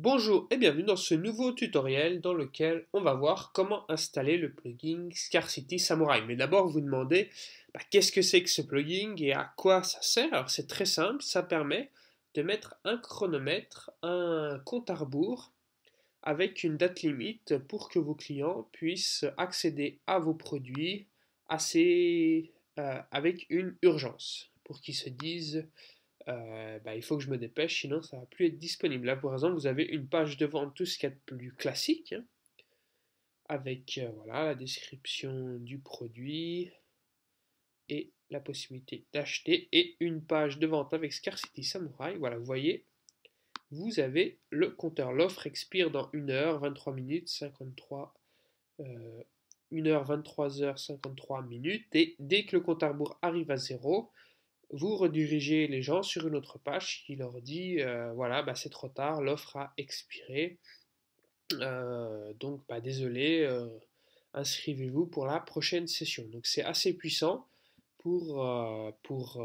Bonjour et bienvenue dans ce nouveau tutoriel dans lequel on va voir comment installer le plugin Scarcity Samurai. Mais d'abord vous demandez bah, qu'est-ce que c'est que ce plugin et à quoi ça sert? Alors c'est très simple, ça permet de mettre un chronomètre, un compte à rebours avec une date limite pour que vos clients puissent accéder à vos produits euh, avec une urgence pour qu'ils se disent euh, bah, il faut que je me dépêche, sinon ça va plus être disponible. Là, par exemple, vous avez une page de vente, tout ce a de plus classique, hein, avec euh, voilà, la description du produit et la possibilité d'acheter, et une page de vente avec Scarcity Samurai. Voilà, vous voyez, vous avez le compteur. L'offre expire dans 1 h 23 minutes 53 1 h 23 h 53 minutes et dès que le compte à rebours arrive à zéro, vous redirigez les gens sur une autre page qui leur dit euh, voilà, bah, c'est trop tard, l'offre a expiré. Euh, donc, bah, désolé, euh, inscrivez-vous pour la prochaine session. Donc, c'est assez puissant pour, pour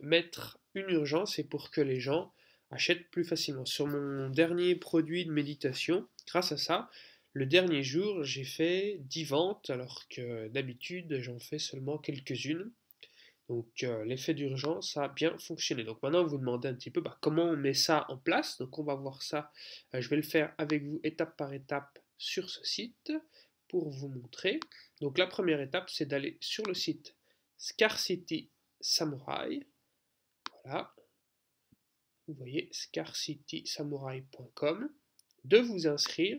mettre une urgence et pour que les gens achètent plus facilement. Sur mon dernier produit de méditation, grâce à ça, le dernier jour, j'ai fait 10 ventes alors que d'habitude, j'en fais seulement quelques-unes. Donc euh, l'effet d'urgence a bien fonctionné. Donc maintenant, vous demandez un petit peu bah, comment on met ça en place. Donc on va voir ça. Euh, je vais le faire avec vous étape par étape sur ce site pour vous montrer. Donc la première étape, c'est d'aller sur le site Scarcity Samurai. Voilà. Vous voyez scarcitysamurai.com. De vous inscrire.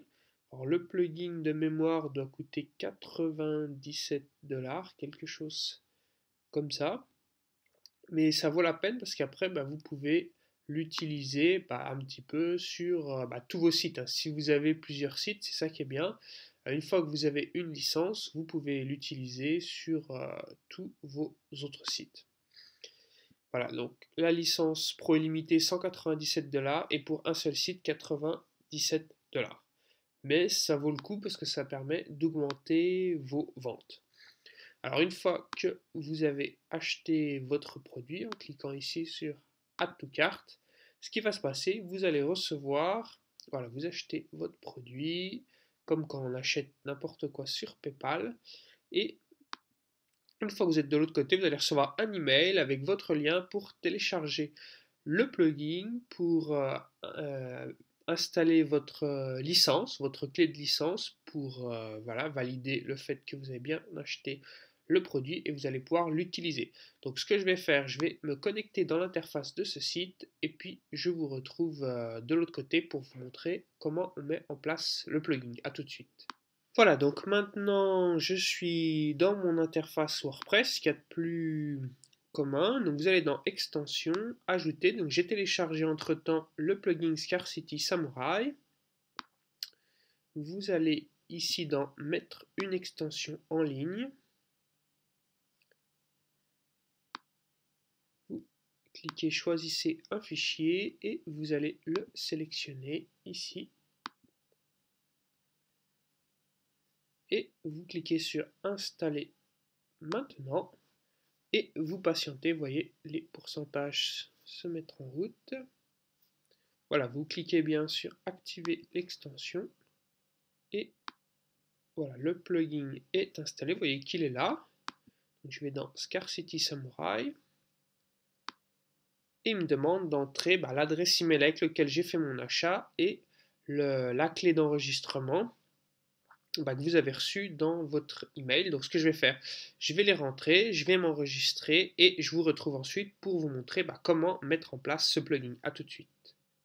Alors le plugin de mémoire doit coûter 97 dollars, quelque chose comme ça. Mais ça vaut la peine parce qu'après, bah, vous pouvez l'utiliser bah, un petit peu sur euh, bah, tous vos sites. Hein. Si vous avez plusieurs sites, c'est ça qui est bien. Euh, une fois que vous avez une licence, vous pouvez l'utiliser sur euh, tous vos autres sites. Voilà, donc la licence Pro illimité 197 dollars et pour un seul site 97 dollars. Mais ça vaut le coup parce que ça permet d'augmenter vos ventes. Alors une fois que vous avez acheté votre produit, en cliquant ici sur Add to Cart, ce qui va se passer, vous allez recevoir, voilà, vous achetez votre produit, comme quand on achète n'importe quoi sur PayPal, et une fois que vous êtes de l'autre côté, vous allez recevoir un email avec votre lien pour télécharger le plugin, pour euh, euh, installer votre euh, licence, votre clé de licence, pour valider le fait que vous avez bien acheté le produit et vous allez pouvoir l'utiliser. Donc ce que je vais faire, je vais me connecter dans l'interface de ce site et puis je vous retrouve euh, de l'autre côté pour vous montrer comment on met en place le plugin. A tout de suite. Voilà, donc maintenant je suis dans mon interface WordPress, qui a de plus commun. Donc vous allez dans Extension, Ajouter. Donc j'ai téléchargé entre temps le plugin Scarcity Samurai. Vous allez ici dans Mettre une extension en ligne. Cliquez choisissez un fichier et vous allez le sélectionner ici. Et vous cliquez sur installer maintenant et vous patientez, voyez les pourcentages se mettre en route. Voilà, vous cliquez bien sur activer l'extension et voilà, le plugin est installé, vous voyez qu'il est là. je vais dans Scarcity Samurai et il me demande d'entrer bah, l'adresse email avec laquelle j'ai fait mon achat et la clé d'enregistrement bah, que vous avez reçue dans votre email. Donc ce que je vais faire, je vais les rentrer, je vais m'enregistrer et je vous retrouve ensuite pour vous montrer bah, comment mettre en place ce plugin. A tout de suite.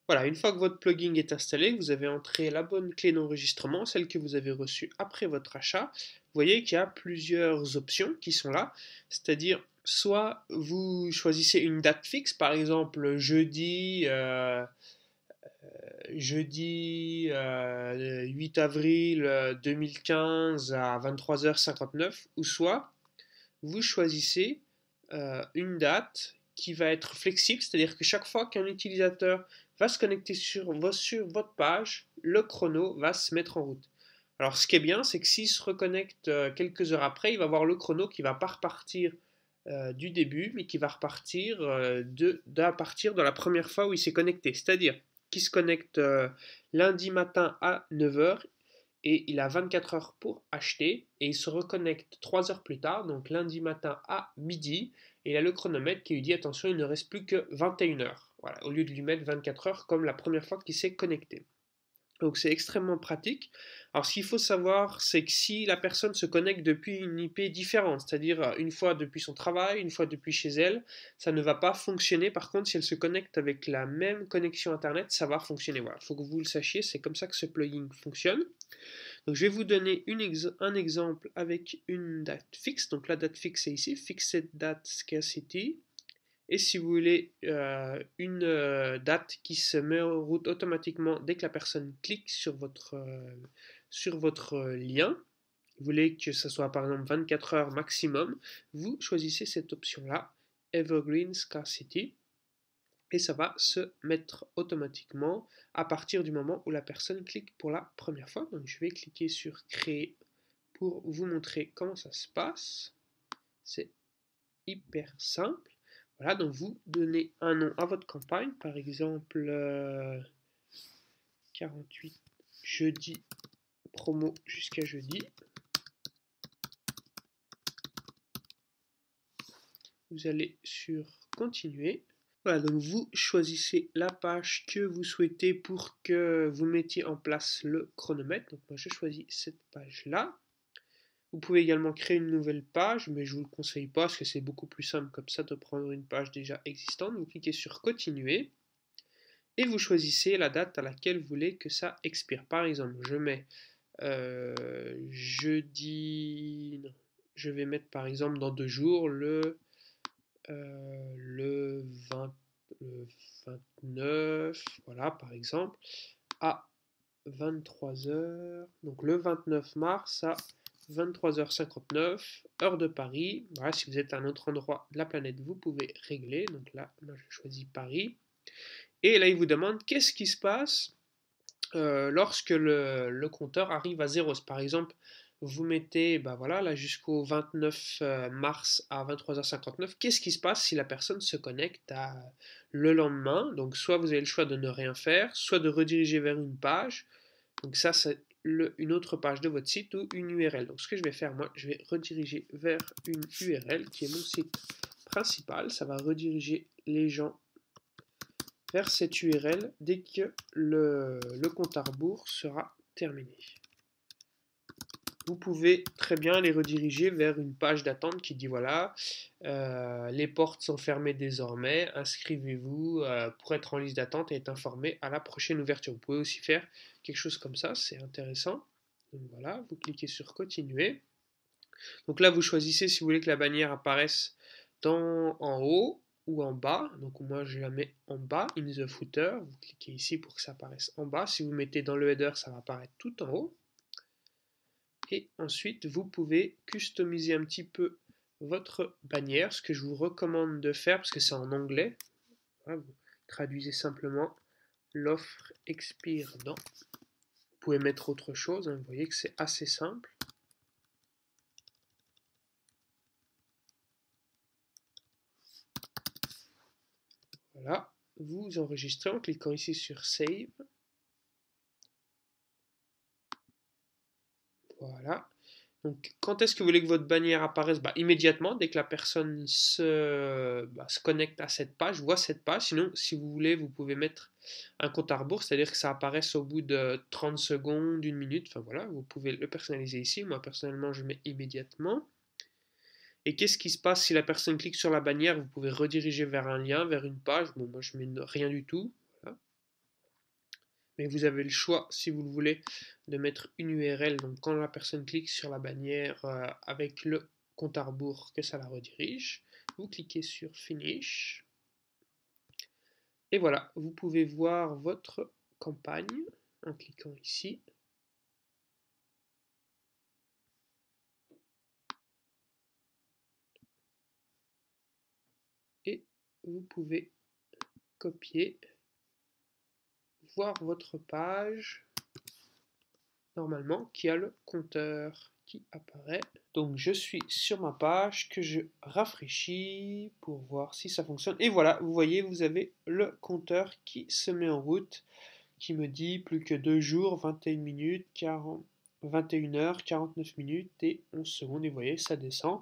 Voilà, une fois que votre plugin est installé, vous avez entré la bonne clé d'enregistrement, celle que vous avez reçue après votre achat. Vous voyez qu'il y a plusieurs options qui sont là, c'est-à-dire soit vous choisissez une date fixe, par exemple jeudi, euh, euh, jeudi 8 euh, avril 2015 à 23h59, ou soit vous choisissez une date qui va être flexible, c'est-à-dire que chaque fois qu'un utilisateur va se connecter sur, votre page, le chrono va se mettre en route. Alors ce qui est bien, c'est que s'il se reconnecte quelques heures après, il va voir le chrono qui va pas repartir euh, du début, mais qui va repartir euh, de, à partir de la première fois où il s'est connecté. C'est-à-dire, qui se connecte euh, lundi matin à 9h et il a 24 heures pour acheter et il se reconnecte 3 heures plus tard, donc lundi matin à midi et il a le chronomètre qui lui dit attention il ne reste plus que 21 heures, voilà, au lieu de lui mettre 24 heures comme la première fois qu'il s'est connecté. Donc c'est extrêmement pratique. Alors ce qu'il faut savoir, c'est que si la personne se connecte depuis une IP différente, c'est-à-dire une fois depuis son travail, une fois depuis chez elle, ça ne va pas fonctionner. Par contre, si elle se connecte avec la même connexion Internet, ça va fonctionner. Voilà, il faut que vous le sachiez, c'est comme ça que ce plugin fonctionne. Je vais vous donner un exemple avec une date fixe. Donc la date fixe est ici, Fixed Date Scarcity. Et si vous voulez euh, une euh, date qui se met en route automatiquement dès que la personne clique sur votre, euh, sur votre lien, vous voulez que ce soit par exemple 24 heures maximum, vous choisissez cette option-là, Evergreen Scarcity, et ça va se mettre automatiquement à partir du moment où la personne clique pour la première fois. Donc je vais cliquer sur Créer pour vous montrer comment ça se passe. C'est hyper simple. Voilà, donc vous donnez un nom à votre campagne, par exemple 48 euh, jeudi, promo jusqu'à jeudi. Vous allez sur continuer. Voilà, donc vous choisissez la page que vous souhaitez pour que vous mettiez en place le chronomètre. Donc moi je choisis cette page là. Vous pouvez également créer une nouvelle page, mais je ne vous le conseille pas parce que c'est beaucoup plus simple comme ça de prendre une page déjà existante. Vous cliquez sur Continuer et vous choisissez la date à laquelle vous voulez que ça expire. Par exemple, je mets euh, jeudi, je vais mettre par exemple dans deux jours le, euh, le, 29, voilà par exemple, à 23h, donc le 29 mars à 23h59, heure de Paris. Voilà, si vous êtes à un autre endroit de la planète, vous pouvez régler. Donc là, je choisis Paris. Et là, il vous demande qu'est-ce qui se passe euh, lorsque le, compteur arrive à 0. Par exemple, vous mettez, bah voilà, là jusqu'au 29 euh, mars à 23h59, qu'est-ce qui se passe si la personne se connecte le lendemain? Donc, soit vous avez le choix de ne rien faire, soit de rediriger vers une page. Donc, ça, c'est une autre page de votre site ou une URL. Donc ce que je vais faire, moi, je vais rediriger vers une URL qui est mon site principal. Ça va rediriger les gens vers cette URL dès que le, le compte à rebours sera terminé vous pouvez très bien les rediriger vers une page d'attente qui dit voilà, euh, les portes sont fermées désormais, inscrivez-vous euh, pour être en liste d'attente et être informé à la prochaine ouverture. Vous pouvez aussi faire quelque chose comme ça, c'est intéressant. Donc voilà, vous cliquez sur continuer. Donc là, vous choisissez si vous voulez que la bannière apparaisse en haut ou en bas. Donc moi, je la mets en bas, in the footer. Vous cliquez ici pour que ça apparaisse en bas. Si vous mettez dans le header, ça va apparaître tout en haut. Et ensuite, vous pouvez customiser un petit peu votre bannière, ce que je vous recommande de faire parce que c'est en anglais. vous traduisez simplement l'offre expire dans. Vous pouvez mettre autre chose, hein, vous voyez que c'est assez simple. Voilà, vous enregistrez en cliquant ici sur Save. Voilà. Donc, quand est-ce que vous voulez que votre bannière apparaisse? Bah, Immédiatement, dès que la personne se, bah, se, connecte à cette page, voit cette page. Sinon, si vous voulez, vous pouvez mettre un compte à rebours, c'est-à-dire que ça apparaisse au bout de 30 secondes, une minute. Enfin voilà, vous pouvez le personnaliser ici. Moi, personnellement, je mets immédiatement. Et qu'est-ce qui se passe si la personne clique sur la bannière? Vous pouvez rediriger vers un lien, vers une page. Bon, moi, je mets rien du tout mais vous avez le choix, si vous le voulez, de mettre une URL. Donc quand la personne clique sur la bannière euh, avec le compte à rebours, que ça la redirige. Vous cliquez sur Finish. Et voilà, vous pouvez voir votre campagne en cliquant ici. Et vous pouvez copier voir votre page, normalement, qui a le compteur qui apparaît. Donc je suis sur ma page que je rafraîchis pour voir si ça fonctionne. Et voilà, vous voyez, vous avez le compteur qui se met en route, qui me dit plus que 2 jours, 21 minutes, 40, 21 heures, 49 minutes et 11 secondes. Et vous voyez, ça descend.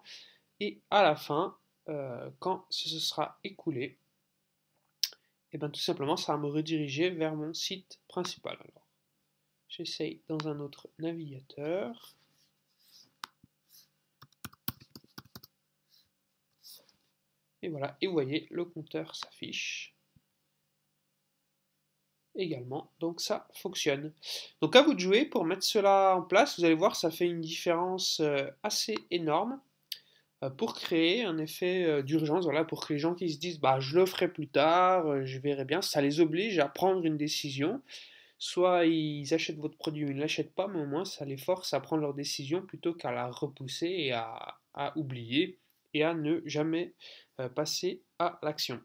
Et à la fin, euh, quand ce sera écoulé, et eh bien tout simplement, ça va me rediriger vers mon site principal. Alors, j'essaye dans un autre navigateur. Et voilà, et vous voyez, le compteur s'affiche également. Donc ça fonctionne. Donc à vous de jouer pour mettre cela en place. Vous allez voir, ça fait une différence euh, assez énorme pour créer un effet euh, d'urgence. Voilà, pour que les gens qui se disent bah je le ferai plus tard, je verrai bien, ça les oblige à prendre une décision. Soit ils achètent votre produit ou ils ne l'achètent pas, mais au moins ça les force à prendre leur décision plutôt qu'à la repousser et à, oublier et à ne jamais euh, passer à l'action.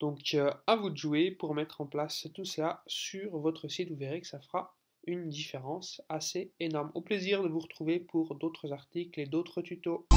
Donc euh, à vous de jouer pour mettre en place tout cela sur votre site. Vous verrez que ça fera une différence assez énorme. Au plaisir de vous retrouver pour d'autres articles et d'autres tutos.